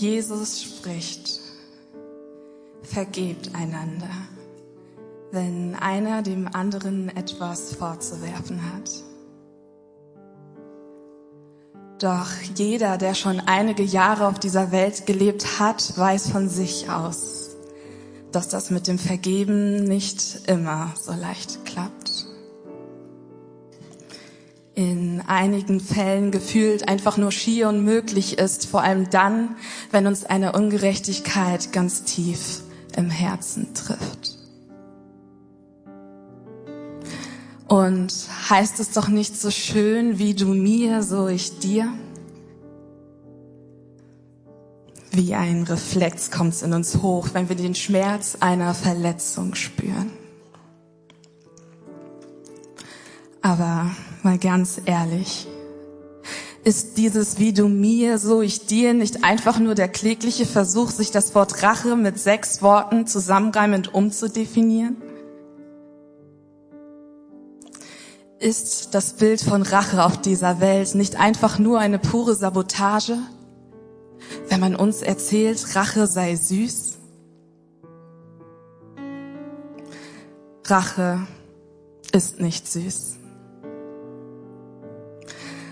Jesus spricht, vergebt einander, wenn einer dem anderen etwas vorzuwerfen hat. Doch jeder, der schon einige Jahre auf dieser Welt gelebt hat, weiß von sich aus, dass das mit dem Vergeben nicht immer so leicht klappt. Einigen Fällen gefühlt einfach nur schier unmöglich ist, vor allem dann, wenn uns eine Ungerechtigkeit ganz tief im Herzen trifft. Und heißt es doch nicht so schön, wie du mir, so ich dir? Wie ein Reflex kommt's in uns hoch, wenn wir den Schmerz einer Verletzung spüren. Aber mal ganz ehrlich, ist dieses wie du mir, so ich dir nicht einfach nur der klägliche Versuch, sich das Wort Rache mit sechs Worten zusammenreimend umzudefinieren? ist das Bild von Rache auf dieser Welt nicht einfach nur eine pure Sabotage? Wenn man uns erzählt, Rache sei süß? Rache ist nicht süß.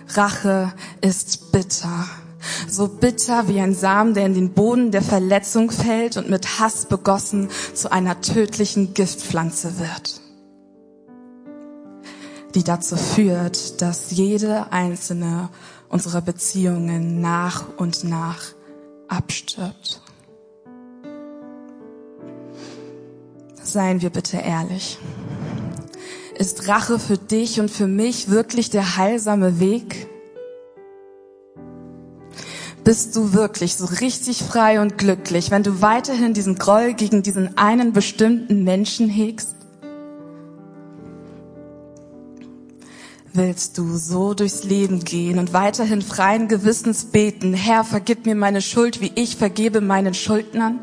Rache ist bitter. So bitter wie ein Samen, der in den Boden der Verletzung fällt und mit Hass begossen zu einer tödlichen Giftpflanze wird die dazu führt, dass jede einzelne unserer Beziehungen nach und nach abstirbt. Seien wir bitte ehrlich. Ist Rache für dich und für mich wirklich der heilsame Weg? Bist du wirklich so richtig frei und glücklich, wenn du weiterhin diesen Groll gegen diesen einen bestimmten Menschen hegst? willst du so durchs Leben gehen und weiterhin freien Gewissens beten, Herr, vergib mir meine Schuld, wie ich vergebe meinen Schuldnern?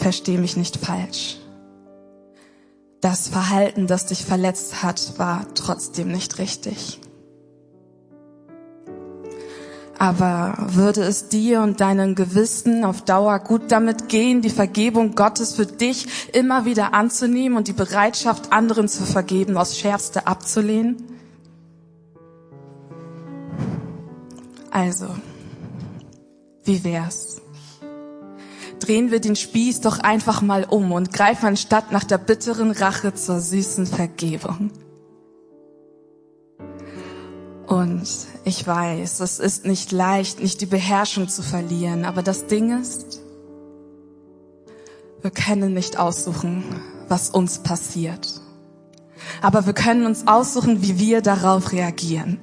Versteh mich nicht falsch. Das Verhalten, das dich verletzt hat, war trotzdem nicht richtig. Aber würde es dir und deinem Gewissen auf Dauer gut damit gehen, die Vergebung Gottes für dich immer wieder anzunehmen und die Bereitschaft, anderen zu vergeben, aus Schärfste abzulehnen? Also, wie wär's? Drehen wir den Spieß doch einfach mal um und greifen anstatt nach der bitteren Rache zur süßen Vergebung. Und ich weiß, es ist nicht leicht, nicht die Beherrschung zu verlieren, aber das Ding ist, wir können nicht aussuchen, was uns passiert. Aber wir können uns aussuchen, wie wir darauf reagieren.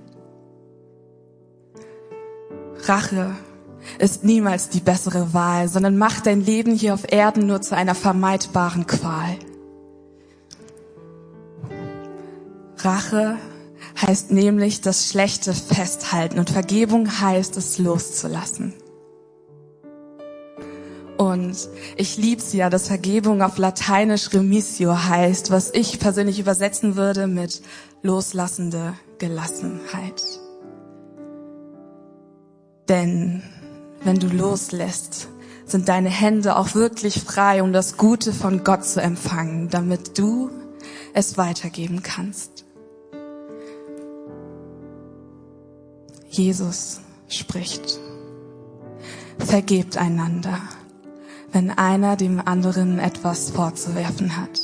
Rache ist niemals die bessere Wahl, sondern macht dein Leben hier auf Erden nur zu einer vermeidbaren Qual. Rache heißt nämlich das Schlechte festhalten und Vergebung heißt es loszulassen. Und ich lieb's ja, dass Vergebung auf Lateinisch remissio heißt, was ich persönlich übersetzen würde mit loslassende Gelassenheit. Denn wenn du loslässt, sind deine Hände auch wirklich frei, um das Gute von Gott zu empfangen, damit du es weitergeben kannst. Jesus spricht. Vergebt einander, wenn einer dem anderen etwas vorzuwerfen hat.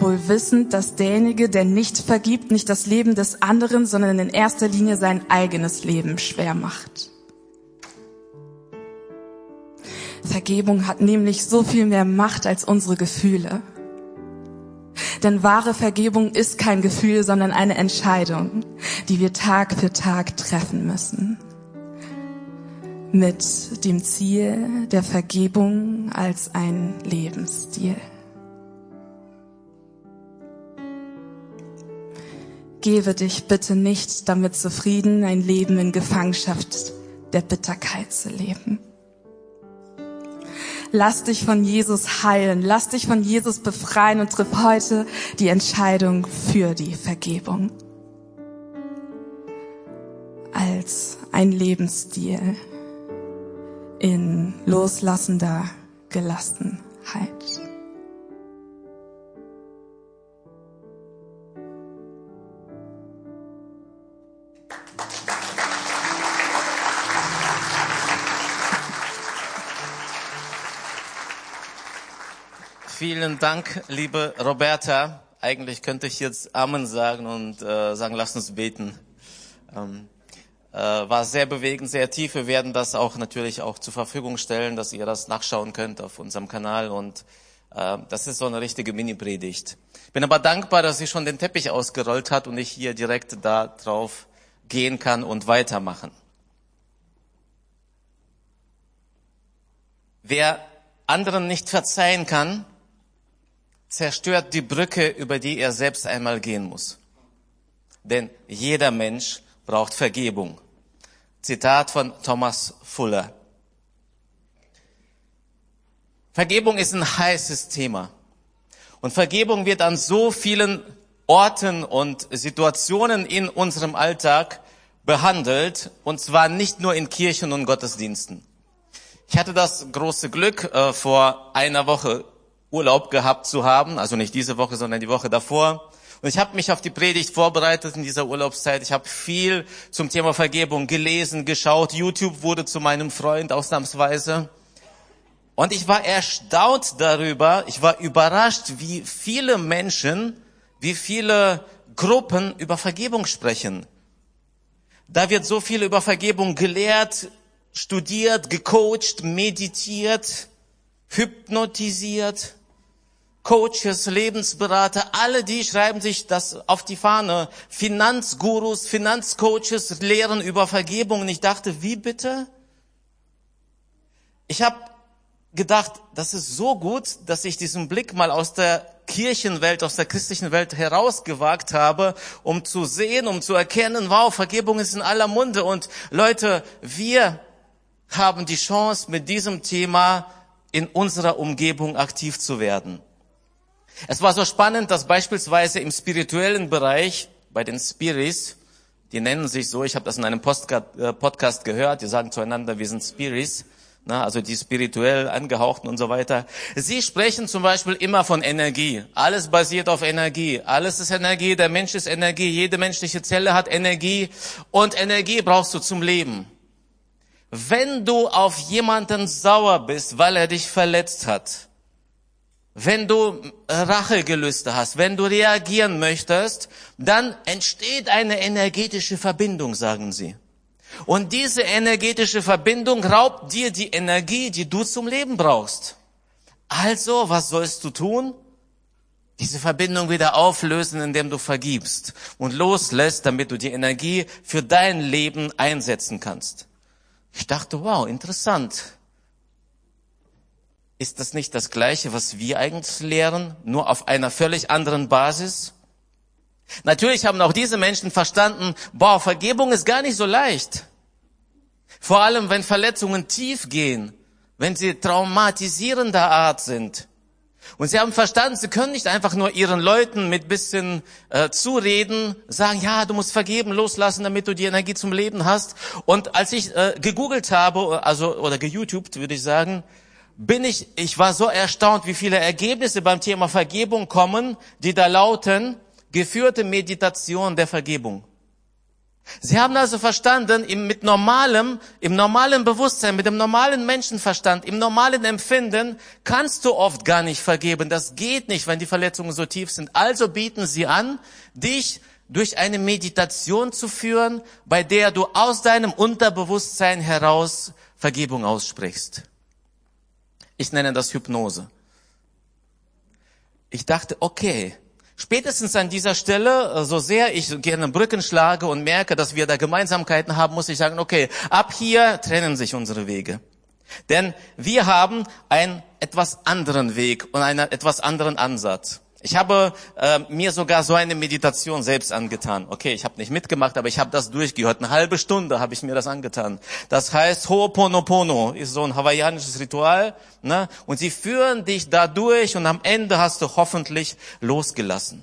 Wohl wissend, dass derjenige, der nicht vergibt, nicht das Leben des anderen, sondern in erster Linie sein eigenes Leben schwer macht. Vergebung hat nämlich so viel mehr Macht als unsere Gefühle. Denn wahre Vergebung ist kein Gefühl, sondern eine Entscheidung, die wir Tag für Tag treffen müssen. Mit dem Ziel der Vergebung als ein Lebensstil. Gebe dich bitte nicht damit zufrieden, ein Leben in Gefangenschaft der Bitterkeit zu leben. Lass dich von Jesus heilen. Lass dich von Jesus befreien und triff heute die Entscheidung für die Vergebung. als ein Lebensstil in loslassender Gelassenheit. Vielen Dank, liebe Roberta. Eigentlich könnte ich jetzt Amen sagen und äh, sagen, lass uns beten. Ähm, äh, war sehr bewegend, sehr tief. Wir werden das auch natürlich auch zur Verfügung stellen, dass ihr das nachschauen könnt auf unserem Kanal und äh, das ist so eine richtige Mini-Predigt. Bin aber dankbar, dass sie schon den Teppich ausgerollt hat und ich hier direkt da drauf gehen kann und weitermachen. Wer anderen nicht verzeihen kann, zerstört die Brücke, über die er selbst einmal gehen muss. Denn jeder Mensch braucht Vergebung. Zitat von Thomas Fuller. Vergebung ist ein heißes Thema. Und Vergebung wird an so vielen Orten und Situationen in unserem Alltag behandelt, und zwar nicht nur in Kirchen und Gottesdiensten. Ich hatte das große Glück, äh, vor einer Woche Urlaub gehabt zu haben, also nicht diese Woche, sondern die Woche davor. Und ich habe mich auf die Predigt vorbereitet in dieser Urlaubszeit. Ich habe viel zum Thema Vergebung gelesen, geschaut. YouTube wurde zu meinem Freund ausnahmsweise. Und ich war erstaunt darüber, ich war überrascht, wie viele Menschen, wie viele Gruppen über Vergebung sprechen. Da wird so viel über Vergebung gelehrt, studiert, gecoacht, meditiert, hypnotisiert. Coaches, Lebensberater, alle die schreiben sich das auf die Fahne. Finanzgurus, Finanzcoaches lehren über Vergebung. Und ich dachte, wie bitte? Ich habe gedacht, das ist so gut, dass ich diesen Blick mal aus der Kirchenwelt, aus der christlichen Welt herausgewagt habe, um zu sehen, um zu erkennen, wow, Vergebung ist in aller Munde. Und Leute, wir haben die Chance, mit diesem Thema in unserer Umgebung aktiv zu werden. Es war so spannend, dass beispielsweise im spirituellen Bereich bei den Spiris, die nennen sich so, ich habe das in einem äh, Podcast gehört, die sagen zueinander, wir sind Spiris, na, also die spirituell angehauchten und so weiter. Sie sprechen zum Beispiel immer von Energie. Alles basiert auf Energie. Alles ist Energie, der Mensch ist Energie, jede menschliche Zelle hat Energie und Energie brauchst du zum Leben. Wenn du auf jemanden sauer bist, weil er dich verletzt hat, wenn du Rachegelüste hast, wenn du reagieren möchtest, dann entsteht eine energetische Verbindung, sagen sie. Und diese energetische Verbindung raubt dir die Energie, die du zum Leben brauchst. Also, was sollst du tun? Diese Verbindung wieder auflösen, indem du vergibst und loslässt, damit du die Energie für dein Leben einsetzen kannst. Ich dachte, wow, interessant. Ist das nicht das Gleiche, was wir eigentlich lehren, nur auf einer völlig anderen Basis? Natürlich haben auch diese Menschen verstanden, boah, Vergebung ist gar nicht so leicht. Vor allem, wenn Verletzungen tief gehen, wenn sie traumatisierender Art sind. Und sie haben verstanden, sie können nicht einfach nur ihren Leuten mit bisschen äh, zureden, sagen, ja, du musst vergeben, loslassen, damit du die Energie zum Leben hast. Und als ich äh, gegoogelt habe, also oder geYouTubed, würde ich sagen, bin ich, ich war so erstaunt, wie viele Ergebnisse beim Thema Vergebung kommen, die da lauten, geführte Meditation der Vergebung. Sie haben also verstanden, mit normalem, im normalen Bewusstsein, mit dem normalen Menschenverstand, im normalen Empfinden kannst du oft gar nicht vergeben. Das geht nicht, wenn die Verletzungen so tief sind. Also bieten sie an, dich durch eine Meditation zu führen, bei der du aus deinem Unterbewusstsein heraus Vergebung aussprichst. Ich nenne das Hypnose. Ich dachte, okay, spätestens an dieser Stelle, äh, so sehr ich gerne Brücken schlage und merke, dass wir da Gemeinsamkeiten haben, muss ich sagen, okay, ab hier trennen sich unsere Wege. Denn wir haben einen etwas anderen Weg und einen etwas anderen Ansatz. Ich habe äh, mir sogar so eine Meditation selbst angetan. Okay, ich habe nicht mitgemacht, aber ich habe das durchgehört. Eine halbe Stunde habe ich mir das angetan. Das heißt Ho'oponopono ist so ein hawaiianisches Ritual. Ne? Und sie führen dich da durch und am Ende hast du hoffentlich losgelassen.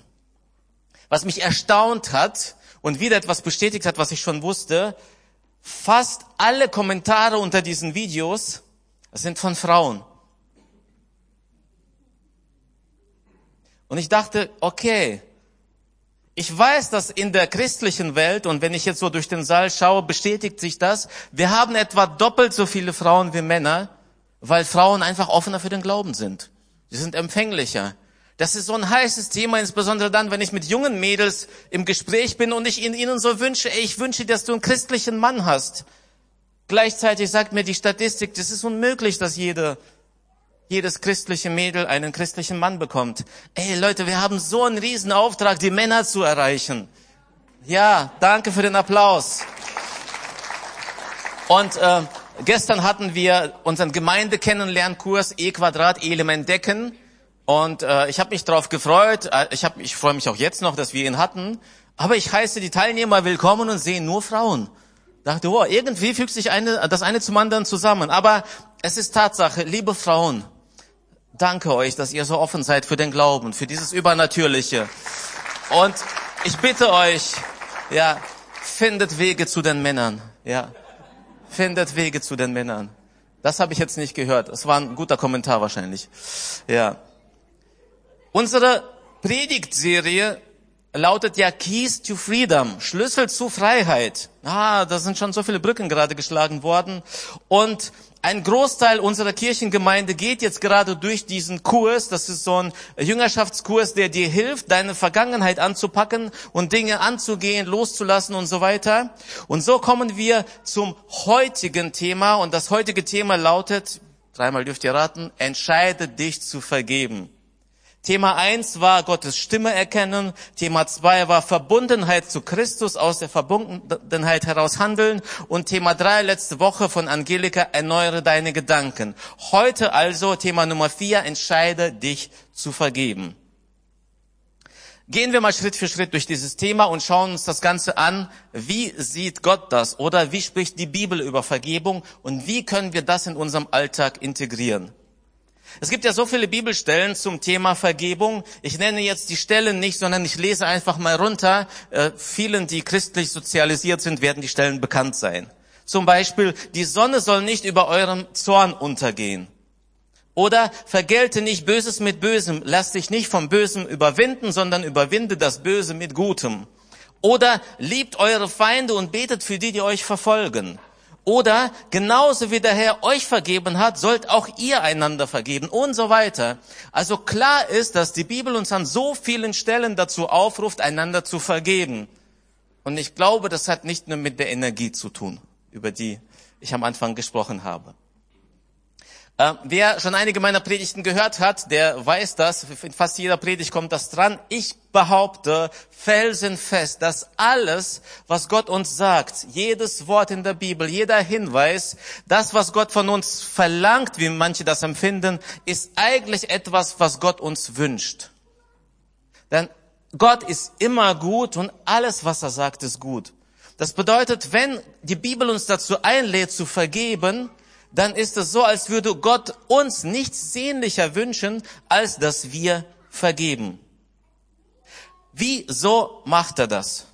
Was mich erstaunt hat und wieder etwas bestätigt hat, was ich schon wusste, fast alle Kommentare unter diesen Videos sind von Frauen. Und ich dachte, okay, ich weiß, dass in der christlichen Welt, und wenn ich jetzt so durch den Saal schaue, bestätigt sich das, wir haben etwa doppelt so viele Frauen wie Männer, weil Frauen einfach offener für den Glauben sind. Sie sind empfänglicher. Das ist so ein heißes Thema, insbesondere dann, wenn ich mit jungen Mädels im Gespräch bin und ich ihnen so wünsche, ey, ich wünsche, dass du einen christlichen Mann hast. Gleichzeitig sagt mir die Statistik, das ist unmöglich, dass jede jedes christliche Mädel einen christlichen Mann bekommt. Ey Leute, wir haben so einen riesen Auftrag, die Männer zu erreichen. Ja, danke für den Applaus. Und äh, gestern hatten wir unseren Gemeindekennenlernkurs E Quadrat Element Decken. Und äh, ich habe mich darauf gefreut. Äh, ich, hab, ich freue mich auch jetzt noch, dass wir ihn hatten. Aber ich heiße die Teilnehmer willkommen und sehe nur Frauen. Dachte, oh, irgendwie fügt sich eine, das eine zum anderen zusammen. Aber es ist Tatsache, liebe Frauen, danke euch, dass ihr so offen seid für den Glauben, für dieses Übernatürliche. Und ich bitte euch, ja, findet Wege zu den Männern, ja. Findet Wege zu den Männern. Das habe ich jetzt nicht gehört. Es war ein guter Kommentar wahrscheinlich. Ja. Unsere Predigtserie lautet ja Keys to Freedom, Schlüssel zu Freiheit. Ah, da sind schon so viele Brücken gerade geschlagen worden. Und ein Großteil unserer Kirchengemeinde geht jetzt gerade durch diesen Kurs. Das ist so ein Jüngerschaftskurs, der dir hilft, deine Vergangenheit anzupacken und Dinge anzugehen, loszulassen und so weiter. Und so kommen wir zum heutigen Thema. Und das heutige Thema lautet, dreimal dürft ihr raten, entscheide dich zu vergeben. Thema eins war Gottes Stimme erkennen. Thema zwei war Verbundenheit zu Christus, aus der Verbundenheit heraus handeln. Und Thema drei letzte Woche von Angelika, erneuere deine Gedanken. Heute also Thema Nummer vier, entscheide dich zu vergeben. Gehen wir mal Schritt für Schritt durch dieses Thema und schauen uns das Ganze an. Wie sieht Gott das? Oder wie spricht die Bibel über Vergebung? Und wie können wir das in unserem Alltag integrieren? Es gibt ja so viele Bibelstellen zum Thema Vergebung. Ich nenne jetzt die Stellen nicht, sondern ich lese einfach mal runter. Äh, vielen, die christlich sozialisiert sind, werden die Stellen bekannt sein. Zum Beispiel, die Sonne soll nicht über eurem Zorn untergehen. Oder vergelte nicht Böses mit Bösem, lass dich nicht vom Bösen überwinden, sondern überwinde das Böse mit Gutem. Oder liebt eure Feinde und betet für die, die euch verfolgen. Oder genauso wie der Herr euch vergeben hat, sollt auch ihr einander vergeben und so weiter. Also klar ist, dass die Bibel uns an so vielen Stellen dazu aufruft, einander zu vergeben. Und ich glaube, das hat nicht nur mit der Energie zu tun, über die ich am Anfang gesprochen habe. Äh, wer schon einige meiner Predigten gehört hat, der weiß das. In fast jeder Predigt kommt das dran. Ich behaupte felsenfest, dass alles, was Gott uns sagt, jedes Wort in der Bibel, jeder Hinweis, das, was Gott von uns verlangt, wie manche das empfinden, ist eigentlich etwas, was Gott uns wünscht. Denn Gott ist immer gut und alles, was er sagt, ist gut. Das bedeutet, wenn die Bibel uns dazu einlädt, zu vergeben, dann ist es so, als würde Gott uns nichts sehnlicher wünschen, als dass wir vergeben. Wieso macht er das?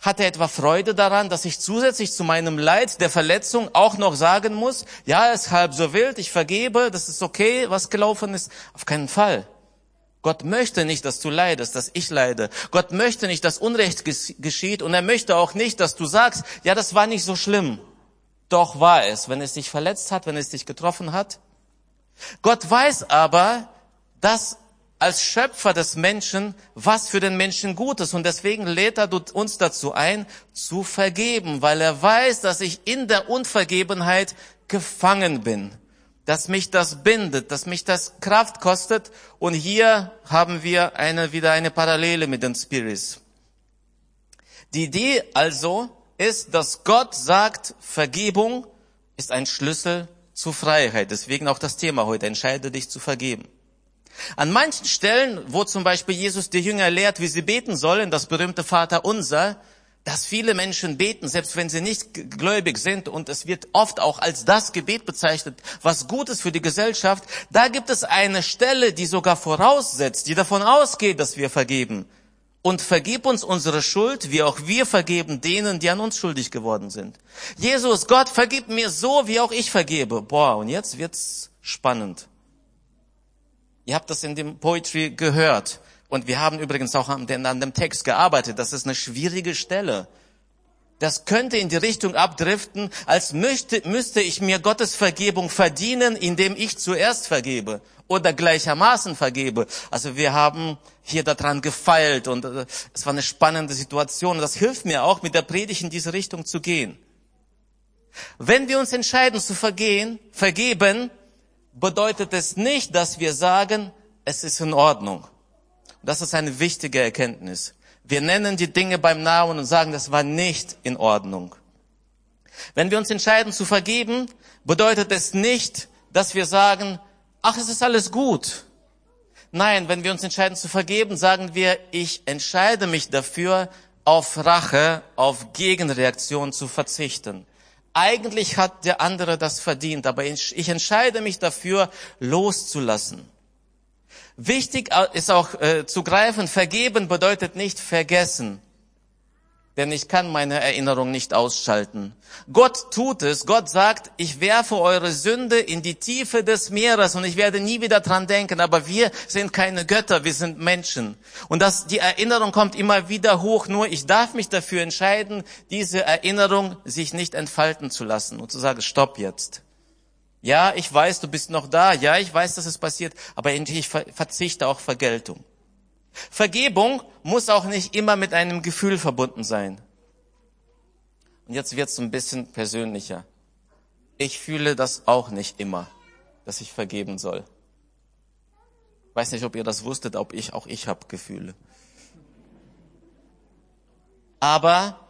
Hat er etwa Freude daran, dass ich zusätzlich zu meinem Leid der Verletzung auch noch sagen muss, ja, es ist halb so wild, ich vergebe, das ist okay, was gelaufen ist? Auf keinen Fall. Gott möchte nicht, dass du leidest, dass ich leide. Gott möchte nicht, dass Unrecht geschieht und er möchte auch nicht, dass du sagst, ja, das war nicht so schlimm. Doch war es, wenn es dich verletzt hat, wenn es dich getroffen hat. Gott weiß aber, dass als Schöpfer des Menschen, was für den Menschen gut ist. Und deswegen lädt er uns dazu ein, zu vergeben, weil er weiß, dass ich in der Unvergebenheit gefangen bin, dass mich das bindet, dass mich das Kraft kostet. Und hier haben wir eine, wieder eine Parallele mit den Spirits. Die Idee also, ist, dass Gott sagt, Vergebung ist ein Schlüssel zu Freiheit. Deswegen auch das Thema heute, entscheide dich zu vergeben. An manchen Stellen, wo zum Beispiel Jesus die Jünger lehrt, wie sie beten sollen, das berühmte Vater unser, dass viele Menschen beten, selbst wenn sie nicht gläubig sind, und es wird oft auch als das Gebet bezeichnet, was gut ist für die Gesellschaft, da gibt es eine Stelle, die sogar voraussetzt, die davon ausgeht, dass wir vergeben. Und vergib uns unsere Schuld, wie auch wir vergeben denen, die an uns schuldig geworden sind. Jesus, Gott, vergib mir so, wie auch ich vergebe. Boah, und jetzt wird's spannend. Ihr habt das in dem Poetry gehört. Und wir haben übrigens auch an dem Text gearbeitet. Das ist eine schwierige Stelle. Das könnte in die Richtung abdriften, als müsste, müsste ich mir Gottes Vergebung verdienen, indem ich zuerst vergebe oder gleichermaßen vergebe. Also wir haben hier daran gefeilt und äh, es war eine spannende Situation. Das hilft mir auch, mit der Predigt in diese Richtung zu gehen. Wenn wir uns entscheiden zu vergehen, vergeben, bedeutet es nicht, dass wir sagen, es ist in Ordnung. Das ist eine wichtige Erkenntnis. Wir nennen die Dinge beim Namen und sagen, das war nicht in Ordnung. Wenn wir uns entscheiden zu vergeben, bedeutet es nicht, dass wir sagen, ach, es ist alles gut. Nein, wenn wir uns entscheiden zu vergeben, sagen wir, ich entscheide mich dafür, auf Rache, auf Gegenreaktion zu verzichten. Eigentlich hat der andere das verdient, aber ich entscheide mich dafür, loszulassen. Wichtig ist auch äh, zu greifen, vergeben bedeutet nicht vergessen denn ich kann meine Erinnerung nicht ausschalten. Gott tut es. Gott sagt, ich werfe eure Sünde in die Tiefe des Meeres und ich werde nie wieder dran denken. Aber wir sind keine Götter, wir sind Menschen. Und das, die Erinnerung kommt immer wieder hoch. Nur ich darf mich dafür entscheiden, diese Erinnerung sich nicht entfalten zu lassen und zu sagen, stopp jetzt. Ja, ich weiß, du bist noch da. Ja, ich weiß, dass es passiert. Aber ich verzichte auch Vergeltung. Vergebung muss auch nicht immer mit einem Gefühl verbunden sein. Und jetzt wird es ein bisschen persönlicher. Ich fühle das auch nicht immer, dass ich vergeben soll. Weiß nicht, ob ihr das wusstet, ob ich auch ich habe Gefühle. Aber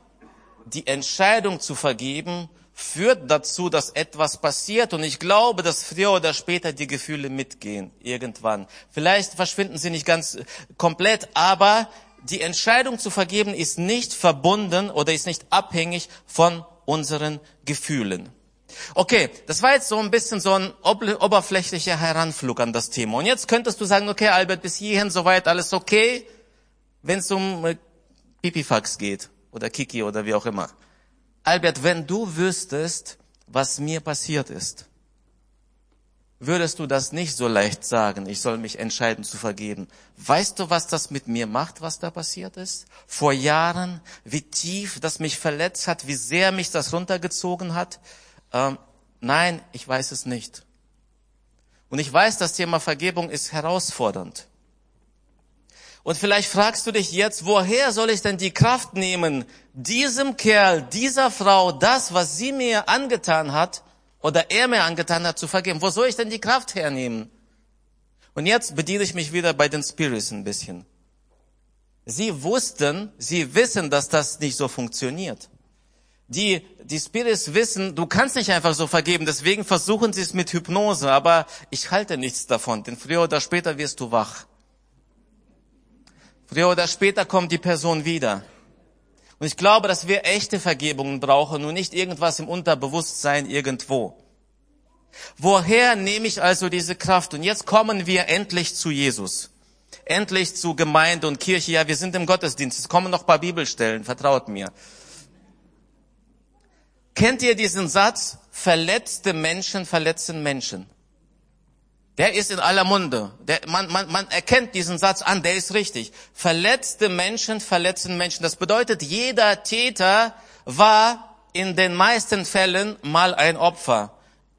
die Entscheidung zu vergeben führt dazu, dass etwas passiert und ich glaube, dass früher oder später die Gefühle mitgehen, irgendwann. Vielleicht verschwinden sie nicht ganz komplett, aber die Entscheidung zu vergeben ist nicht verbunden oder ist nicht abhängig von unseren Gefühlen. Okay, das war jetzt so ein bisschen so ein oberflächlicher Heranflug an das Thema. Und jetzt könntest du sagen, okay, Albert, bis hierhin soweit alles okay, wenn es um äh, Pipifax geht oder Kiki oder wie auch immer. Albert, wenn du wüsstest, was mir passiert ist, würdest du das nicht so leicht sagen, ich soll mich entscheiden zu vergeben. Weißt du, was das mit mir macht, was da passiert ist? Vor Jahren, wie tief das mich verletzt hat, wie sehr mich das runtergezogen hat? Ähm, nein, ich weiß es nicht. Und ich weiß, das Thema Vergebung ist herausfordernd. Und vielleicht fragst du dich jetzt, woher soll ich denn die Kraft nehmen, diesem Kerl, dieser Frau, das, was sie mir angetan hat oder er mir angetan hat, zu vergeben? Wo soll ich denn die Kraft hernehmen? Und jetzt bediene ich mich wieder bei den Spirits ein bisschen. Sie wussten, sie wissen, dass das nicht so funktioniert. Die, die Spirits wissen, du kannst nicht einfach so vergeben, deswegen versuchen sie es mit Hypnose, aber ich halte nichts davon, denn früher oder später wirst du wach. Früher oder später kommt die Person wieder. Und ich glaube, dass wir echte Vergebungen brauchen und nicht irgendwas im Unterbewusstsein irgendwo. Woher nehme ich also diese Kraft? Und jetzt kommen wir endlich zu Jesus. Endlich zu Gemeinde und Kirche. Ja, wir sind im Gottesdienst. Es kommen noch paar Bibelstellen. Vertraut mir. Kennt ihr diesen Satz? Verletzte Menschen verletzen Menschen. Der ist in aller Munde. Der, man, man, man erkennt diesen Satz an, der ist richtig. Verletzte Menschen verletzen Menschen. Das bedeutet, jeder Täter war in den meisten Fällen mal ein Opfer.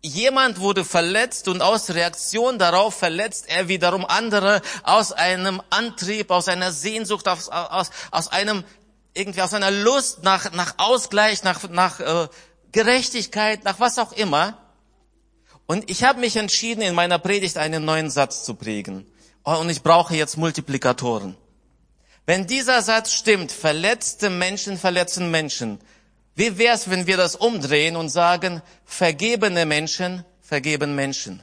Jemand wurde verletzt und aus Reaktion darauf verletzt er wiederum andere aus einem Antrieb, aus einer Sehnsucht, aus, aus, aus einem irgendwie aus einer Lust nach, nach Ausgleich, nach, nach äh, Gerechtigkeit, nach was auch immer. Und ich habe mich entschieden, in meiner Predigt einen neuen Satz zu prägen. Oh, und ich brauche jetzt Multiplikatoren. Wenn dieser Satz stimmt, verletzte Menschen verletzen Menschen. Wie wär's, wenn wir das umdrehen und sagen, vergebene Menschen vergeben Menschen?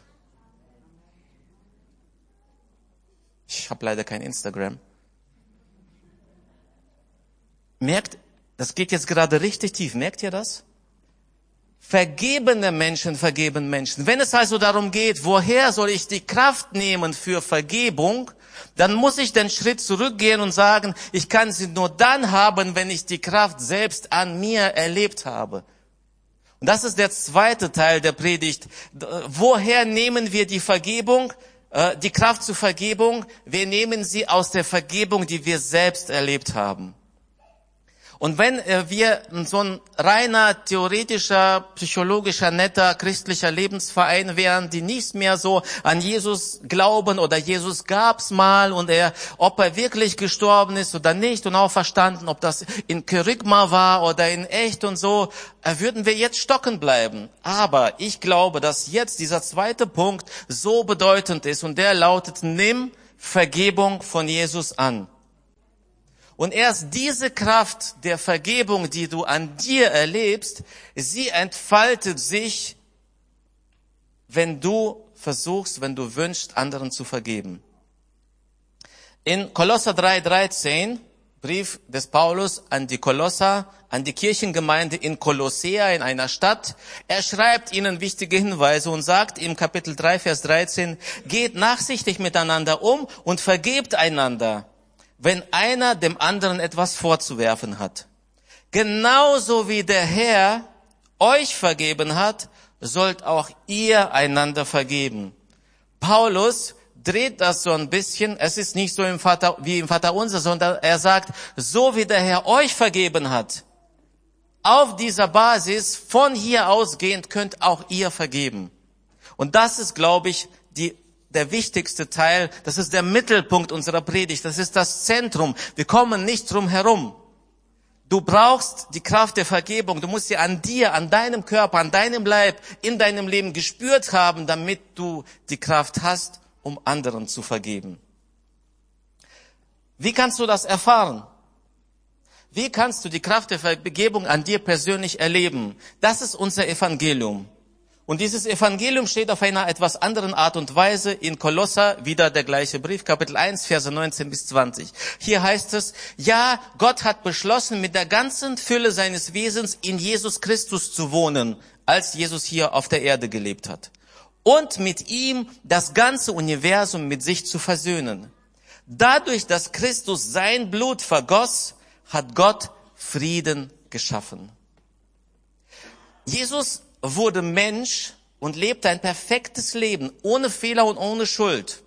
Ich habe leider kein Instagram. Merkt, das geht jetzt gerade richtig tief. Merkt ihr das? Vergebene Menschen vergeben Menschen. Wenn es also darum geht, woher soll ich die Kraft nehmen für Vergebung, dann muss ich den Schritt zurückgehen und sagen, ich kann sie nur dann haben, wenn ich die Kraft selbst an mir erlebt habe. Und das ist der zweite Teil der Predigt. Woher nehmen wir die Vergebung? Äh, die Kraft zur Vergebung? Wir nehmen sie aus der Vergebung, die wir selbst erlebt haben. Und wenn äh, wir so ein reiner theoretischer, psychologischer, netter, christlicher Lebensverein wären, die nicht mehr so an Jesus glauben oder Jesus gab's mal und er, ob er wirklich gestorben ist oder nicht und auch verstanden, ob das in Kerygma war oder in echt und so, äh, würden wir jetzt stocken bleiben. Aber ich glaube, dass jetzt dieser zweite Punkt so bedeutend ist und der lautet, nimm Vergebung von Jesus an. Und erst diese Kraft der Vergebung, die du an dir erlebst, sie entfaltet sich, wenn du versuchst, wenn du wünschst, anderen zu vergeben. In Kolosser 3,13, Brief des Paulus an die Kolosser, an die Kirchengemeinde in Kolossea, in einer Stadt. Er schreibt ihnen wichtige Hinweise und sagt im Kapitel 3, Vers 13, geht nachsichtig miteinander um und vergebt einander wenn einer dem anderen etwas vorzuwerfen hat. Genauso wie der Herr euch vergeben hat, sollt auch ihr einander vergeben. Paulus dreht das so ein bisschen. Es ist nicht so im Vater, wie im Vater unser, sondern er sagt, so wie der Herr euch vergeben hat, auf dieser Basis von hier ausgehend könnt auch ihr vergeben. Und das ist, glaube ich, die der wichtigste Teil, das ist der Mittelpunkt unserer Predigt, das ist das Zentrum. Wir kommen nicht drum herum. Du brauchst die Kraft der Vergebung. Du musst sie an dir, an deinem Körper, an deinem Leib, in deinem Leben gespürt haben, damit du die Kraft hast, um anderen zu vergeben. Wie kannst du das erfahren? Wie kannst du die Kraft der Vergebung an dir persönlich erleben? Das ist unser Evangelium. Und dieses Evangelium steht auf einer etwas anderen Art und Weise in Kolosser, wieder der gleiche Brief, Kapitel 1, Verse 19 bis 20. Hier heißt es, ja, Gott hat beschlossen, mit der ganzen Fülle seines Wesens in Jesus Christus zu wohnen, als Jesus hier auf der Erde gelebt hat. Und mit ihm das ganze Universum mit sich zu versöhnen. Dadurch, dass Christus sein Blut vergoss, hat Gott Frieden geschaffen. Jesus wurde Mensch und lebte ein perfektes Leben, ohne Fehler und ohne Schuld.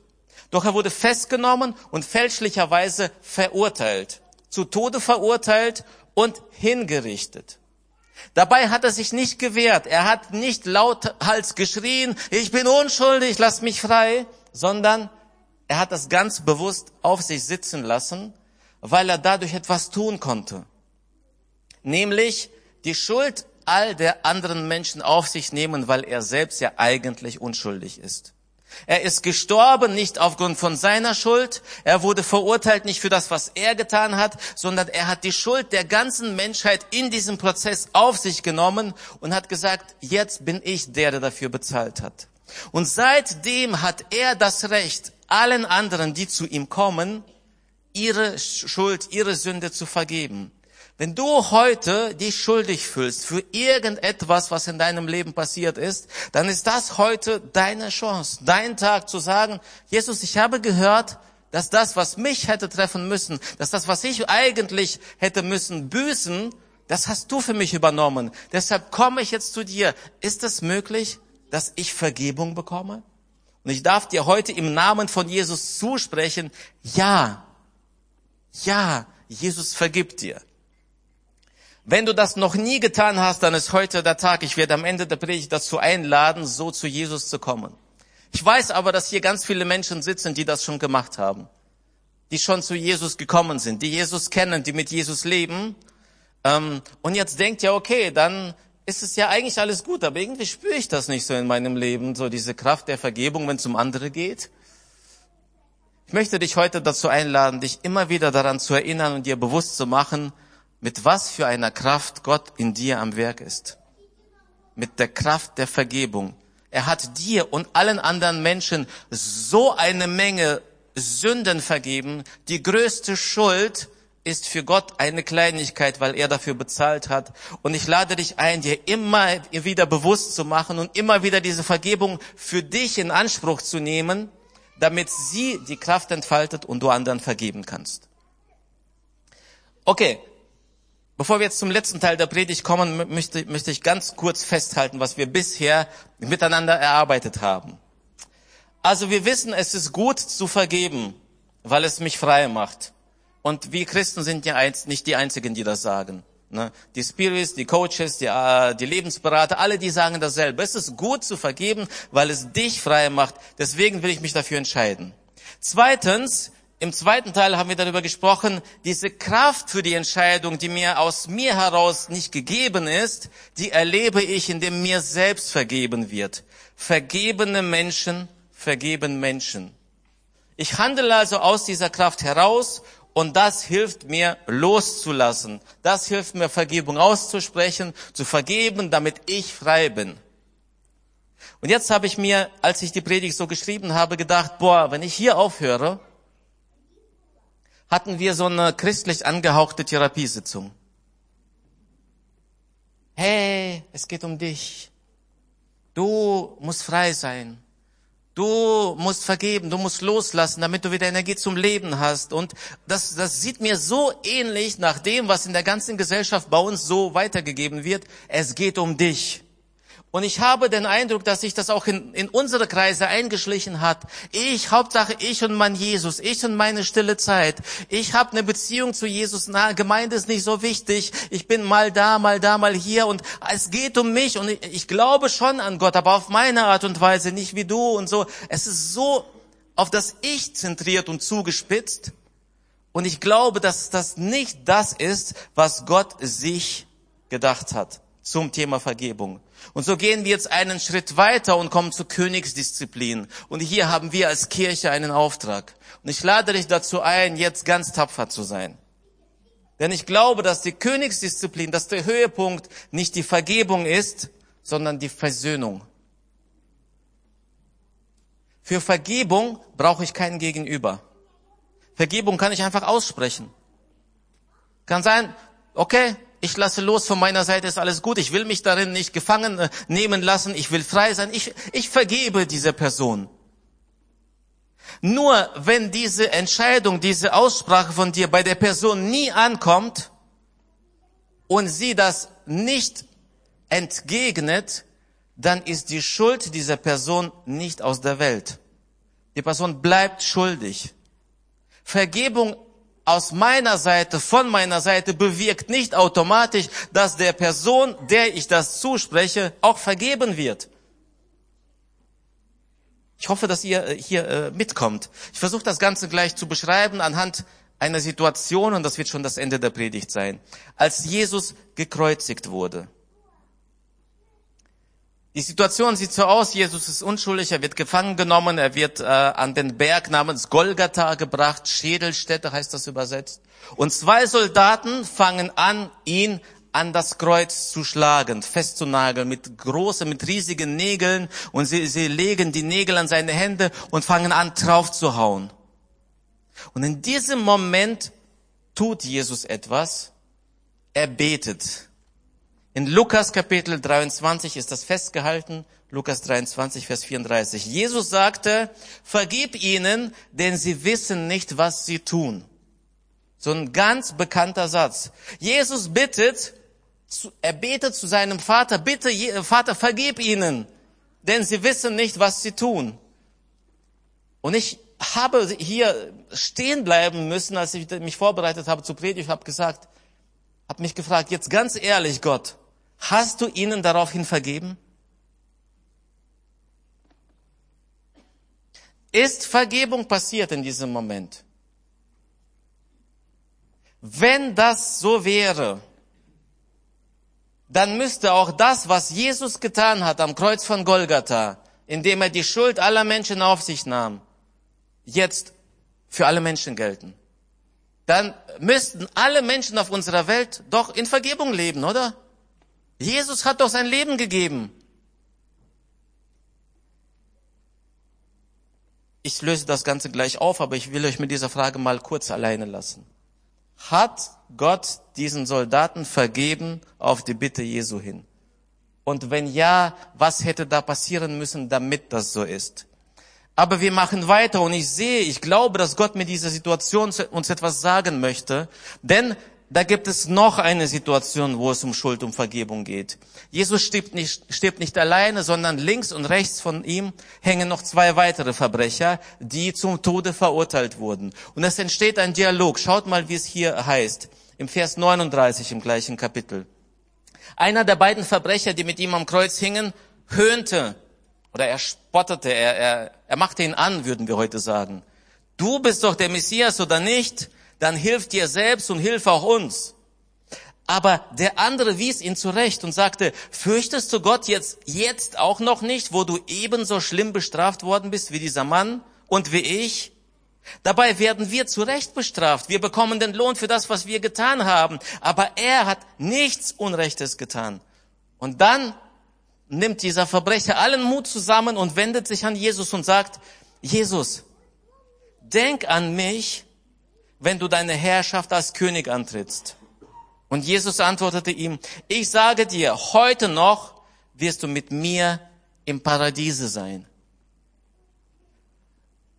Doch er wurde festgenommen und fälschlicherweise verurteilt, zu Tode verurteilt und hingerichtet. Dabei hat er sich nicht gewehrt, er hat nicht lauthals geschrien, ich bin unschuldig, lass mich frei, sondern er hat das ganz bewusst auf sich sitzen lassen, weil er dadurch etwas tun konnte. Nämlich die Schuld all der anderen Menschen auf sich nehmen, weil er selbst ja eigentlich unschuldig ist. Er ist gestorben nicht aufgrund von seiner Schuld. Er wurde verurteilt nicht für das, was er getan hat, sondern er hat die Schuld der ganzen Menschheit in diesem Prozess auf sich genommen und hat gesagt, jetzt bin ich der, der dafür bezahlt hat. Und seitdem hat er das Recht, allen anderen, die zu ihm kommen, ihre Schuld, ihre Sünde zu vergeben. Wenn du heute dich schuldig fühlst für irgendetwas, was in deinem Leben passiert ist, dann ist das heute deine Chance, dein Tag zu sagen, Jesus, ich habe gehört, dass das, was mich hätte treffen müssen, dass das, was ich eigentlich hätte müssen büßen, das hast du für mich übernommen. Deshalb komme ich jetzt zu dir. Ist es möglich, dass ich Vergebung bekomme? Und ich darf dir heute im Namen von Jesus zusprechen, ja, ja, Jesus vergibt dir. Wenn du das noch nie getan hast, dann ist heute der Tag. Ich werde am Ende der Predigt dazu einladen, so zu Jesus zu kommen. Ich weiß aber, dass hier ganz viele Menschen sitzen, die das schon gemacht haben. Die schon zu Jesus gekommen sind, die Jesus kennen, die mit Jesus leben. Ähm, und jetzt denkt ja, okay, dann ist es ja eigentlich alles gut, aber irgendwie spüre ich das nicht so in meinem Leben, so diese Kraft der Vergebung, wenn es um andere geht. Ich möchte dich heute dazu einladen, dich immer wieder daran zu erinnern und dir bewusst zu machen, mit was für einer Kraft Gott in dir am Werk ist. Mit der Kraft der Vergebung. Er hat dir und allen anderen Menschen so eine Menge Sünden vergeben. Die größte Schuld ist für Gott eine Kleinigkeit, weil er dafür bezahlt hat. Und ich lade dich ein, dir immer wieder bewusst zu machen und immer wieder diese Vergebung für dich in Anspruch zu nehmen, damit sie die Kraft entfaltet und du anderen vergeben kannst. Okay, bevor wir jetzt zum letzten Teil der Predigt kommen, möchte, möchte ich ganz kurz festhalten, was wir bisher miteinander erarbeitet haben. Also wir wissen, es ist gut zu vergeben, weil es mich frei macht. Und wir Christen sind ja nicht die Einzigen, die das sagen. Ne? Die Spirits, die Coaches, die, äh, die Lebensberater, alle die sagen dasselbe. Es ist gut zu vergeben, weil es dich frei macht. Deswegen will ich mich dafür entscheiden. Zweitens, im zweiten Teil haben wir darüber gesprochen, diese Kraft für die Entscheidung, die mir aus mir heraus nicht gegeben ist, die erlebe ich, indem mir selbst vergeben wird. Vergebene Menschen vergeben Menschen. Ich handle also aus dieser Kraft heraus und das hilft mir loszulassen. Das hilft mir Vergebung auszusprechen, zu vergeben, damit ich frei bin. Und jetzt habe ich mir, als ich die Predigt so geschrieben habe, gedacht, boah, wenn ich hier aufhöre, hatten wir so eine christlich angehauchte Therapiesitzung. Hey, es geht um dich. Du musst frei sein. Du musst vergeben, du musst loslassen, damit du wieder Energie zum Leben hast. Und das, das sieht mir so ähnlich nach dem, was in der ganzen Gesellschaft bei uns so weitergegeben wird. Es geht um dich. Und ich habe den Eindruck, dass sich das auch in, in unsere Kreise eingeschlichen hat. Ich, Hauptsache ich und mein Jesus, ich und meine stille Zeit. Ich habe eine Beziehung zu Jesus. Na, Gemeinde ist nicht so wichtig. Ich bin mal da, mal da, mal hier und es geht um mich und ich, ich glaube schon an Gott, aber auf meine Art und Weise, nicht wie du und so. Es ist so auf das Ich zentriert und zugespitzt. Und ich glaube, dass das nicht das ist, was Gott sich gedacht hat zum Thema Vergebung. Und so gehen wir jetzt einen Schritt weiter und kommen zur Königsdisziplin. Und hier haben wir als Kirche einen Auftrag. Und ich lade dich dazu ein, jetzt ganz tapfer zu sein. Denn ich glaube, dass die Königsdisziplin, dass der Höhepunkt nicht die Vergebung ist, sondern die Versöhnung. Für Vergebung brauche ich keinen Gegenüber. Vergebung kann ich einfach aussprechen. Kann sein, okay, ich lasse los von meiner Seite, ist alles gut. Ich will mich darin nicht gefangen äh, nehmen lassen. Ich will frei sein. Ich, ich vergebe dieser Person. Nur wenn diese Entscheidung, diese Aussprache von dir bei der Person nie ankommt und sie das nicht entgegnet, dann ist die Schuld dieser Person nicht aus der Welt. Die Person bleibt schuldig. Vergebung aus meiner Seite, von meiner Seite bewirkt nicht automatisch, dass der Person, der ich das zuspreche, auch vergeben wird. Ich hoffe, dass ihr äh, hier äh, mitkommt. Ich versuche das Ganze gleich zu beschreiben anhand einer Situation und das wird schon das Ende der Predigt sein. Als Jesus gekreuzigt wurde. Die Situation sieht so aus, Jesus ist unschuldig, er wird gefangen genommen, er wird äh, an den Berg namens Golgatha gebracht, Schädelstätte heißt das übersetzt. Und zwei Soldaten fangen an, ihn an das Kreuz zu schlagen, festzunageln mit großen, mit riesigen Nägeln und sie, sie legen die Nägel an seine Hände und fangen an drauf zu hauen. Und in diesem Moment tut Jesus etwas, er betet. In Lukas Kapitel 23 ist das festgehalten. Lukas 23, Vers 34. Jesus sagte, vergib ihnen, denn sie wissen nicht, was sie tun. So ein ganz bekannter Satz. Jesus bittet, er betet zu seinem Vater, bitte, Vater, vergib ihnen, denn sie wissen nicht, was sie tun. Und ich habe hier stehen bleiben müssen, als ich mich vorbereitet habe zu predigen, ich habe gesagt, habe mich gefragt, jetzt ganz ehrlich, Gott, Hast du ihnen daraufhin vergeben? Ist Vergebung passiert in diesem Moment? Wenn das so wäre, dann müsste auch das, was Jesus getan hat am Kreuz von Golgatha, indem er die Schuld aller Menschen auf sich nahm, jetzt für alle Menschen gelten. Dann müssten alle Menschen auf unserer Welt doch in Vergebung leben, oder? Jesus hat doch sein Leben gegeben. Ich löse das Ganze gleich auf, aber ich will euch mit dieser Frage mal kurz alleine lassen. hat Gott diesen Soldaten vergeben auf die Bitte Jesu hin? Und wenn ja, was hätte da passieren müssen, damit das so ist? Aber wir machen weiter und ich sehe, ich glaube, dass Gott mit dieser Situation uns etwas sagen möchte, denn da gibt es noch eine Situation, wo es um Schuld und Vergebung geht. Jesus stirbt nicht, stirbt nicht alleine, sondern links und rechts von ihm hängen noch zwei weitere Verbrecher, die zum Tode verurteilt wurden. Und es entsteht ein Dialog. Schaut mal, wie es hier heißt. Im Vers 39 im gleichen Kapitel. Einer der beiden Verbrecher, die mit ihm am Kreuz hingen, höhnte oder er spottete, er, er, er machte ihn an, würden wir heute sagen. Du bist doch der Messias oder nicht? Dann hilf dir selbst und hilf auch uns. Aber der andere wies ihn zurecht und sagte, fürchtest du Gott jetzt, jetzt auch noch nicht, wo du ebenso schlimm bestraft worden bist wie dieser Mann und wie ich? Dabei werden wir zu Recht bestraft. Wir bekommen den Lohn für das, was wir getan haben. Aber er hat nichts Unrechtes getan. Und dann nimmt dieser Verbrecher allen Mut zusammen und wendet sich an Jesus und sagt, Jesus, denk an mich, wenn du deine Herrschaft als König antrittst. Und Jesus antwortete ihm, ich sage dir, heute noch wirst du mit mir im Paradiese sein.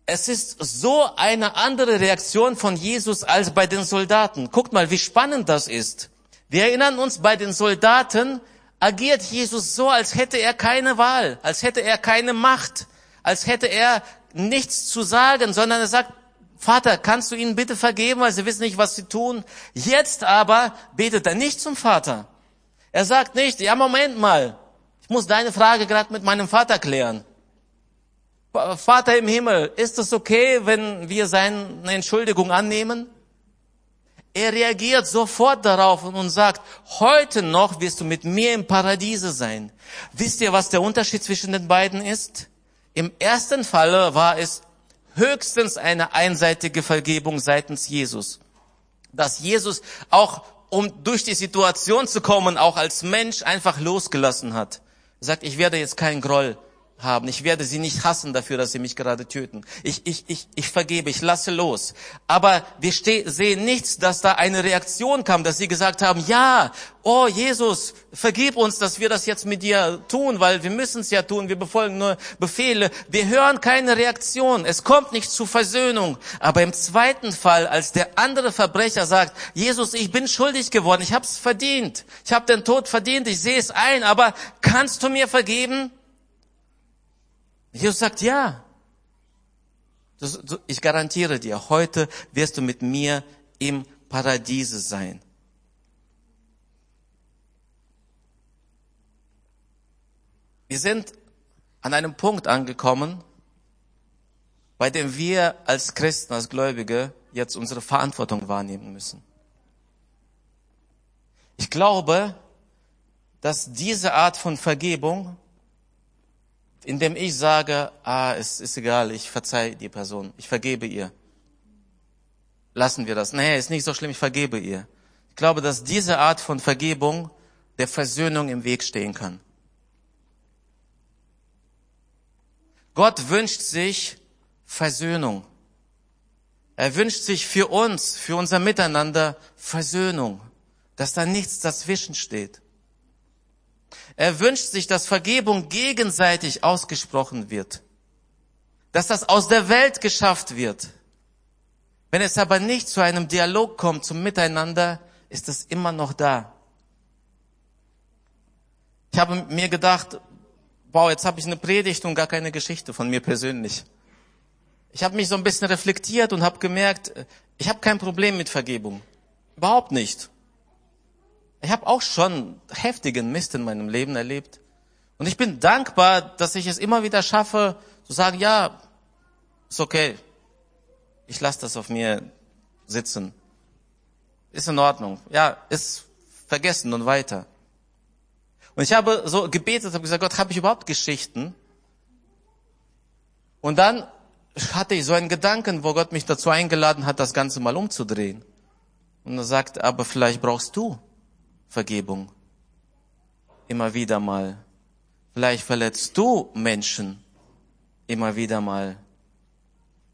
Es ist so eine andere Reaktion von Jesus als bei den Soldaten. Guckt mal, wie spannend das ist. Wir erinnern uns, bei den Soldaten agiert Jesus so, als hätte er keine Wahl, als hätte er keine Macht, als hätte er nichts zu sagen, sondern er sagt, Vater, kannst du ihnen bitte vergeben, weil sie wissen nicht, was sie tun? Jetzt aber betet er nicht zum Vater. Er sagt nicht, ja, Moment mal, ich muss deine Frage gerade mit meinem Vater klären. Vater im Himmel, ist es okay, wenn wir seine Entschuldigung annehmen? Er reagiert sofort darauf und sagt, heute noch wirst du mit mir im Paradiese sein. Wisst ihr, was der Unterschied zwischen den beiden ist? Im ersten Falle war es höchstens eine einseitige Vergebung seitens Jesus. Dass Jesus auch, um durch die Situation zu kommen, auch als Mensch einfach losgelassen hat. Er sagt, ich werde jetzt keinen Groll haben. Ich werde sie nicht hassen dafür, dass sie mich gerade töten. Ich, ich, ich, ich vergebe, ich lasse los. Aber wir sehen nichts, dass da eine Reaktion kam, dass sie gesagt haben, ja, oh Jesus, vergib uns, dass wir das jetzt mit dir tun, weil wir müssen es ja tun, wir befolgen nur Befehle. Wir hören keine Reaktion. Es kommt nicht zu Versöhnung. Aber im zweiten Fall, als der andere Verbrecher sagt, Jesus, ich bin schuldig geworden, ich habe es verdient. Ich habe den Tod verdient, ich sehe es ein, aber kannst du mir vergeben? Jesus sagt, ja. Ich garantiere dir, heute wirst du mit mir im Paradiese sein. Wir sind an einem Punkt angekommen, bei dem wir als Christen, als Gläubige jetzt unsere Verantwortung wahrnehmen müssen. Ich glaube, dass diese Art von Vergebung indem ich sage, ah, es ist egal, ich verzeih die Person, ich vergebe ihr. Lassen wir das. Nee, ist nicht so schlimm, ich vergebe ihr. Ich glaube, dass diese Art von Vergebung der Versöhnung im Weg stehen kann. Gott wünscht sich Versöhnung. Er wünscht sich für uns, für unser Miteinander Versöhnung, dass da nichts dazwischen steht. Er wünscht sich, dass Vergebung gegenseitig ausgesprochen wird, dass das aus der Welt geschafft wird. Wenn es aber nicht zu einem Dialog kommt, zum Miteinander, ist es immer noch da. Ich habe mir gedacht, wow, jetzt habe ich eine Predigt und gar keine Geschichte von mir persönlich. Ich habe mich so ein bisschen reflektiert und habe gemerkt, ich habe kein Problem mit Vergebung. Überhaupt nicht. Ich habe auch schon heftigen Mist in meinem Leben erlebt. Und ich bin dankbar, dass ich es immer wieder schaffe, zu sagen, ja, ist okay. Ich lasse das auf mir sitzen. Ist in Ordnung. Ja, ist vergessen und weiter. Und ich habe so gebetet, habe gesagt, Gott, habe ich überhaupt Geschichten? Und dann hatte ich so einen Gedanken, wo Gott mich dazu eingeladen hat, das Ganze mal umzudrehen. Und er sagt, aber vielleicht brauchst du Vergebung. Immer wieder mal. Vielleicht verletzt du Menschen immer wieder mal.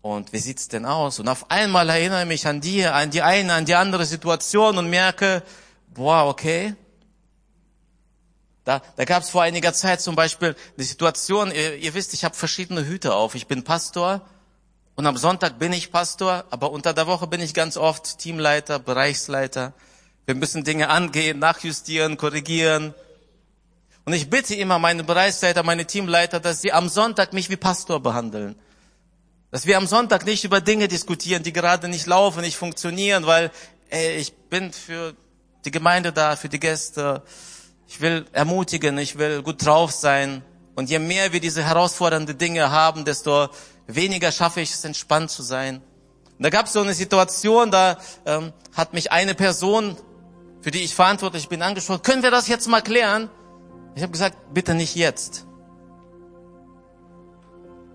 Und wie sieht's denn aus? Und auf einmal erinnere ich mich an die, an die eine, an die andere Situation und merke, boah, okay. Da, da gab es vor einiger Zeit zum Beispiel eine Situation, ihr, ihr wisst, ich habe verschiedene Hüte auf. Ich bin Pastor und am Sonntag bin ich Pastor, aber unter der Woche bin ich ganz oft Teamleiter, Bereichsleiter. Wir müssen Dinge angehen, nachjustieren, korrigieren. Und ich bitte immer meine Bereichsleiter, meine Teamleiter, dass sie am Sonntag mich wie Pastor behandeln. Dass wir am Sonntag nicht über Dinge diskutieren, die gerade nicht laufen, nicht funktionieren, weil ey, ich bin für die Gemeinde da, für die Gäste. Ich will ermutigen, ich will gut drauf sein. Und je mehr wir diese herausfordernden Dinge haben, desto weniger schaffe ich es, entspannt zu sein. Und da gab es so eine Situation, da ähm, hat mich eine Person, für die ich verantwortlich bin, angesprochen, können wir das jetzt mal klären? Ich habe gesagt, bitte nicht jetzt.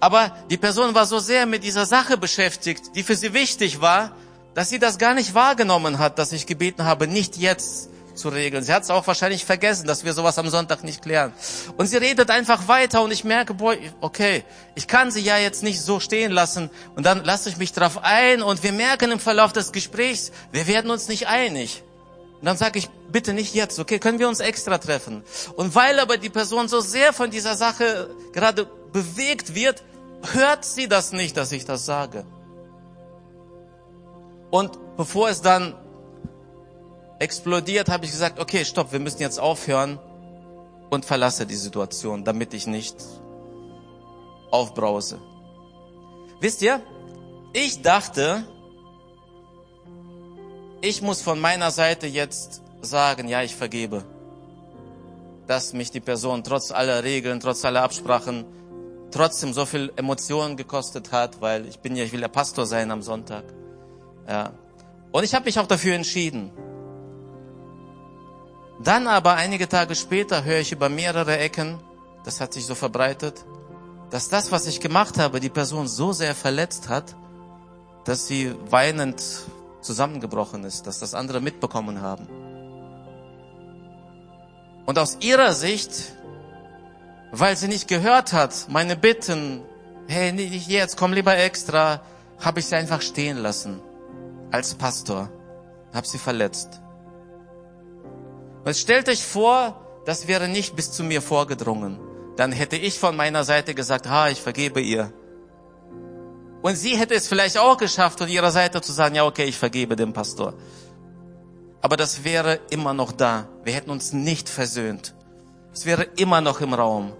Aber die Person war so sehr mit dieser Sache beschäftigt, die für sie wichtig war, dass sie das gar nicht wahrgenommen hat, dass ich gebeten habe, nicht jetzt zu regeln. Sie hat es auch wahrscheinlich vergessen, dass wir sowas am Sonntag nicht klären. Und sie redet einfach weiter und ich merke, boah, okay, ich kann sie ja jetzt nicht so stehen lassen und dann lasse ich mich drauf ein und wir merken im Verlauf des Gesprächs, wir werden uns nicht einig. Und dann sage ich, bitte nicht jetzt, okay, können wir uns extra treffen. Und weil aber die Person so sehr von dieser Sache gerade bewegt wird, hört sie das nicht, dass ich das sage. Und bevor es dann explodiert, habe ich gesagt, okay, stopp, wir müssen jetzt aufhören und verlasse die Situation, damit ich nicht aufbrause. Wisst ihr, ich dachte, ich muss von meiner Seite jetzt sagen, ja, ich vergebe. Dass mich die Person trotz aller Regeln, trotz aller Absprachen, trotzdem so viel Emotionen gekostet hat, weil ich bin ja, ich will ja Pastor sein am Sonntag. Ja. Und ich habe mich auch dafür entschieden. Dann aber einige Tage später höre ich über mehrere Ecken, das hat sich so verbreitet, dass das, was ich gemacht habe, die Person so sehr verletzt hat, dass sie weinend zusammengebrochen ist, dass das andere mitbekommen haben. Und aus ihrer Sicht, weil sie nicht gehört hat, meine Bitten, hey, nicht jetzt, komm lieber extra, habe ich sie einfach stehen lassen als Pastor, habe sie verletzt. Und stellt euch vor, das wäre nicht bis zu mir vorgedrungen. Dann hätte ich von meiner Seite gesagt, ha, ich vergebe ihr. Und sie hätte es vielleicht auch geschafft, von ihrer Seite zu sagen, ja, okay, ich vergebe dem Pastor. Aber das wäre immer noch da. Wir hätten uns nicht versöhnt. Es wäre immer noch im Raum.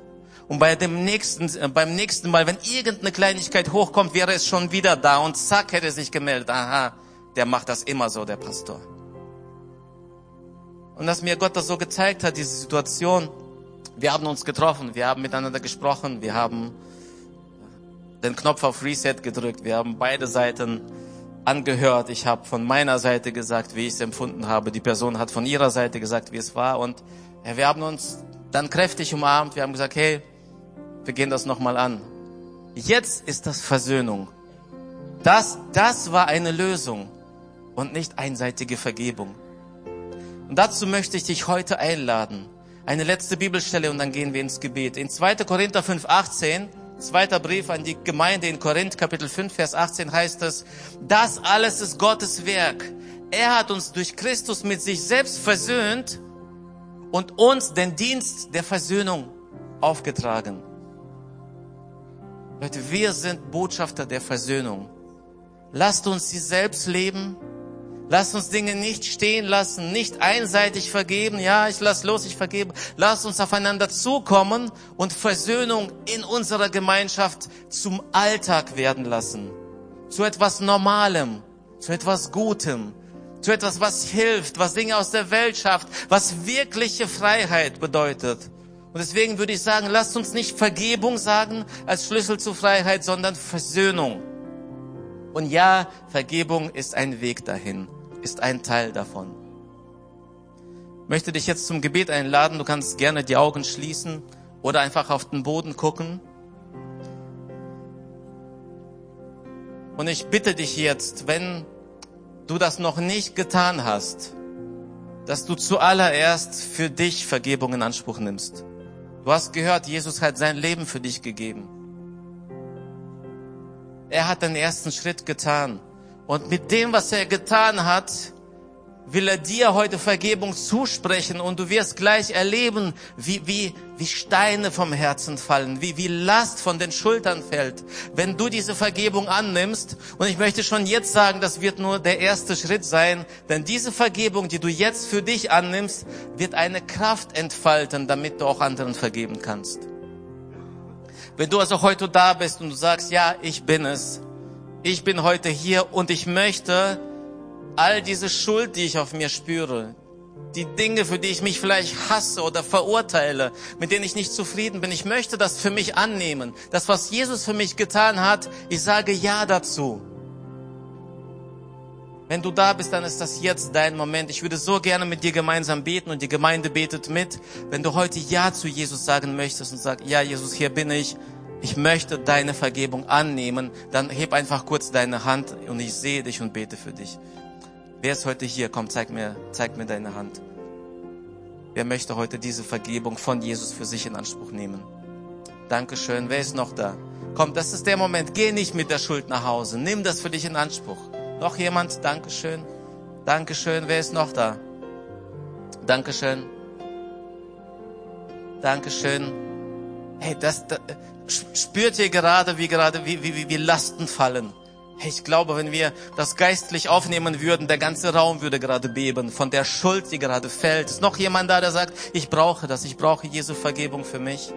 Und bei dem nächsten, äh, beim nächsten Mal, wenn irgendeine Kleinigkeit hochkommt, wäre es schon wieder da und zack, hätte sich gemeldet. Aha, der macht das immer so, der Pastor. Und dass mir Gott das so gezeigt hat, diese Situation, wir haben uns getroffen, wir haben miteinander gesprochen, wir haben den Knopf auf Reset gedrückt. Wir haben beide Seiten angehört. Ich habe von meiner Seite gesagt, wie ich es empfunden habe. Die Person hat von ihrer Seite gesagt, wie es war. Und ja, wir haben uns dann kräftig umarmt. Wir haben gesagt, hey, wir gehen das nochmal an. Jetzt ist das Versöhnung. Das, das war eine Lösung und nicht einseitige Vergebung. Und dazu möchte ich dich heute einladen. Eine letzte Bibelstelle und dann gehen wir ins Gebet. In 2. Korinther 5, 18 Zweiter Brief an die Gemeinde in Korinth, Kapitel 5, Vers 18 heißt es, das alles ist Gottes Werk. Er hat uns durch Christus mit sich selbst versöhnt und uns den Dienst der Versöhnung aufgetragen. Leute, wir sind Botschafter der Versöhnung. Lasst uns sie selbst leben Lass uns Dinge nicht stehen lassen, nicht einseitig vergeben. Ja, ich lass los, ich vergebe. Lass uns aufeinander zukommen und Versöhnung in unserer Gemeinschaft zum Alltag werden lassen. Zu etwas Normalem, zu etwas Gutem, zu etwas, was hilft, was Dinge aus der Welt schafft, was wirkliche Freiheit bedeutet. Und deswegen würde ich sagen, lasst uns nicht Vergebung sagen als Schlüssel zur Freiheit, sondern Versöhnung. Und ja, Vergebung ist ein Weg dahin, ist ein Teil davon. Ich möchte dich jetzt zum Gebet einladen. Du kannst gerne die Augen schließen oder einfach auf den Boden gucken. Und ich bitte dich jetzt, wenn du das noch nicht getan hast, dass du zuallererst für dich Vergebung in Anspruch nimmst. Du hast gehört, Jesus hat sein Leben für dich gegeben. er hat den ersten Schritt getan. Und mit dem, was er getan hat, will er dir heute Vergebung zusprechen und du wirst gleich erleben, wie, wie, wie Steine vom Herzen fallen, wie, wie Last von den Schultern fällt, wenn du diese Vergebung annimmst. Und ich möchte schon jetzt sagen, das wird nur der erste Schritt sein, denn diese Vergebung, die du jetzt für dich annimmst, wird eine Kraft entfalten, damit du auch anderen vergeben kannst. Wenn du also heute da bist und du sagst, ja, ich bin es, ich bin heute hier und ich möchte all diese Schuld, die ich auf mir spüre, die Dinge, für die ich mich vielleicht hasse oder verurteile, mit denen ich nicht zufrieden bin, ich möchte das für mich annehmen. Das, was Jesus für mich getan hat, ich sage Ja dazu. Wenn du da bist, dann ist das jetzt dein Moment. Ich würde so gerne mit dir gemeinsam beten und die Gemeinde betet mit. Wenn du heute Ja zu Jesus sagen möchtest und sagst, ja, Jesus, hier bin ich. Ich möchte deine Vergebung annehmen. Dann heb einfach kurz deine Hand und ich sehe dich und bete für dich. Wer ist heute hier? Komm, zeig mir, zeig mir deine Hand. Wer möchte heute diese Vergebung von Jesus für sich in Anspruch nehmen? Dankeschön. Wer ist noch da? Komm, das ist der Moment. Geh nicht mit der Schuld nach Hause. Nimm das für dich in Anspruch. Noch jemand? Dankeschön. Dankeschön. Wer ist noch da? Dankeschön. Dankeschön. Hey, das, das spürt ihr gerade, wie gerade, wie, wie, wie Lasten fallen? Ich glaube, wenn wir das geistlich aufnehmen würden, der ganze Raum würde gerade beben von der Schuld, die gerade fällt. Ist noch jemand da, der sagt, ich brauche das, ich brauche Jesu Vergebung für mich?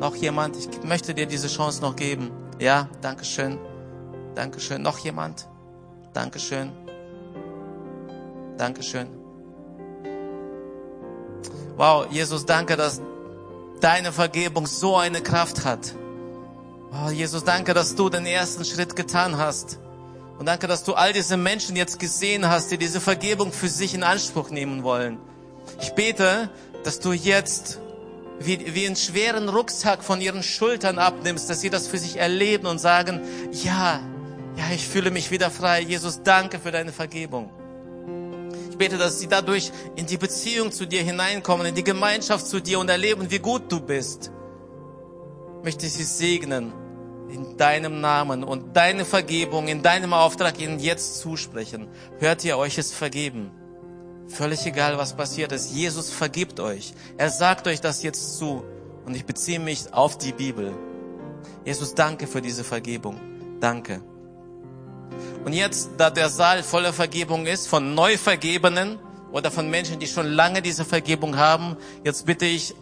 Noch jemand? Ich möchte dir diese Chance noch geben. Ja, Dankeschön. Dankeschön. Noch jemand? Dankeschön. Dankeschön. Wow, Jesus, danke, dass deine Vergebung so eine Kraft hat. Oh, Jesus, danke, dass du den ersten Schritt getan hast. Und danke, dass du all diese Menschen jetzt gesehen hast, die diese Vergebung für sich in Anspruch nehmen wollen. Ich bete, dass du jetzt wie, wie einen schweren Rucksack von ihren Schultern abnimmst, dass sie das für sich erleben und sagen, ja, ja, ich fühle mich wieder frei. Jesus, danke für deine Vergebung. Ich bete, dass sie dadurch in die Beziehung zu dir hineinkommen, in die Gemeinschaft zu dir und erleben, wie gut du bist. Ich möchte sie segnen in deinem Namen und deine Vergebung in deinem Auftrag ihnen jetzt zusprechen. Hört ihr euch es vergeben? Völlig egal, was passiert ist. Jesus vergibt euch. Er sagt euch das jetzt zu. Und ich beziehe mich auf die Bibel. Jesus, danke für diese Vergebung. Danke. Und jetzt, da der Saal voller Vergebung ist, von Neuvergebenen oder von Menschen, die schon lange diese Vergebung haben, jetzt bitte ich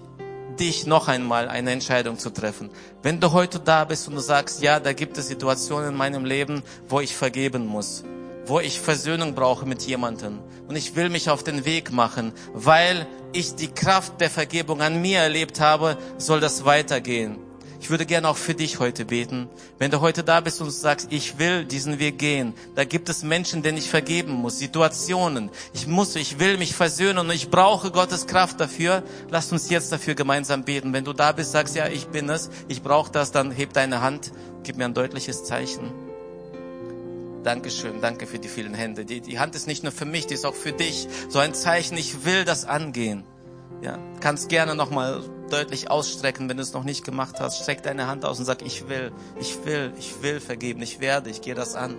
dich noch einmal eine Entscheidung zu treffen. Wenn du heute da bist und du sagst, ja, da gibt es Situationen in meinem Leben, wo ich vergeben muss, wo ich Versöhnung brauche mit jemandem und ich will mich auf den Weg machen, weil ich die Kraft der Vergebung an mir erlebt habe, soll das weitergehen. Ich würde gerne auch für dich heute beten. Wenn du heute da bist und sagst, ich will diesen Weg gehen, da gibt es Menschen, denen ich vergeben muss, Situationen. Ich muss, ich will mich versöhnen und ich brauche Gottes Kraft dafür. Lass uns jetzt dafür gemeinsam beten. Wenn du da bist, sagst, ja, ich bin es, ich brauche das, dann heb deine Hand, gib mir ein deutliches Zeichen. Dankeschön, danke für die vielen Hände. Die, die Hand ist nicht nur für mich, die ist auch für dich. So ein Zeichen, ich will das angehen. Ja, kannst gerne nochmal deutlich ausstrecken, wenn du es noch nicht gemacht hast. Streck deine Hand aus und sag, ich will, ich will, ich will vergeben, ich werde, ich gehe das an.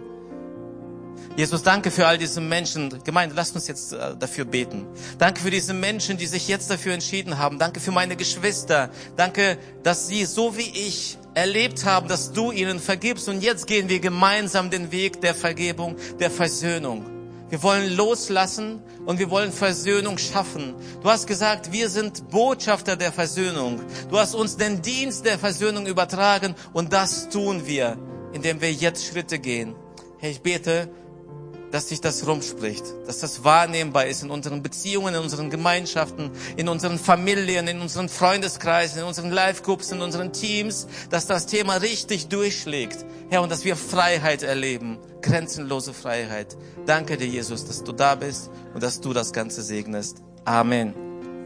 Jesus, danke für all diese Menschen. Gemeinde, lasst uns jetzt äh, dafür beten. Danke für diese Menschen, die sich jetzt dafür entschieden haben. Danke für meine Geschwister. Danke, dass sie so wie ich erlebt haben, dass du ihnen vergibst. Und jetzt gehen wir gemeinsam den Weg der Vergebung, der Versöhnung. Wir wollen loslassen und wir wollen Versöhnung schaffen. Du hast gesagt, wir sind Botschafter der Versöhnung. Du hast uns den Dienst der Versöhnung übertragen und das tun wir, indem wir jetzt Schritte gehen. Herr, ich bete, dass sich das rumspricht, dass das wahrnehmbar ist in unseren Beziehungen, in unseren Gemeinschaften, in unseren Familien, in unseren Freundeskreisen, in unseren Live-Groups, in unseren Teams, dass das Thema richtig durchschlägt. Herr, und dass wir Freiheit erleben, grenzenlose Freiheit. Danke dir, Jesus, dass du da bist und dass du das Ganze segnest. Amen.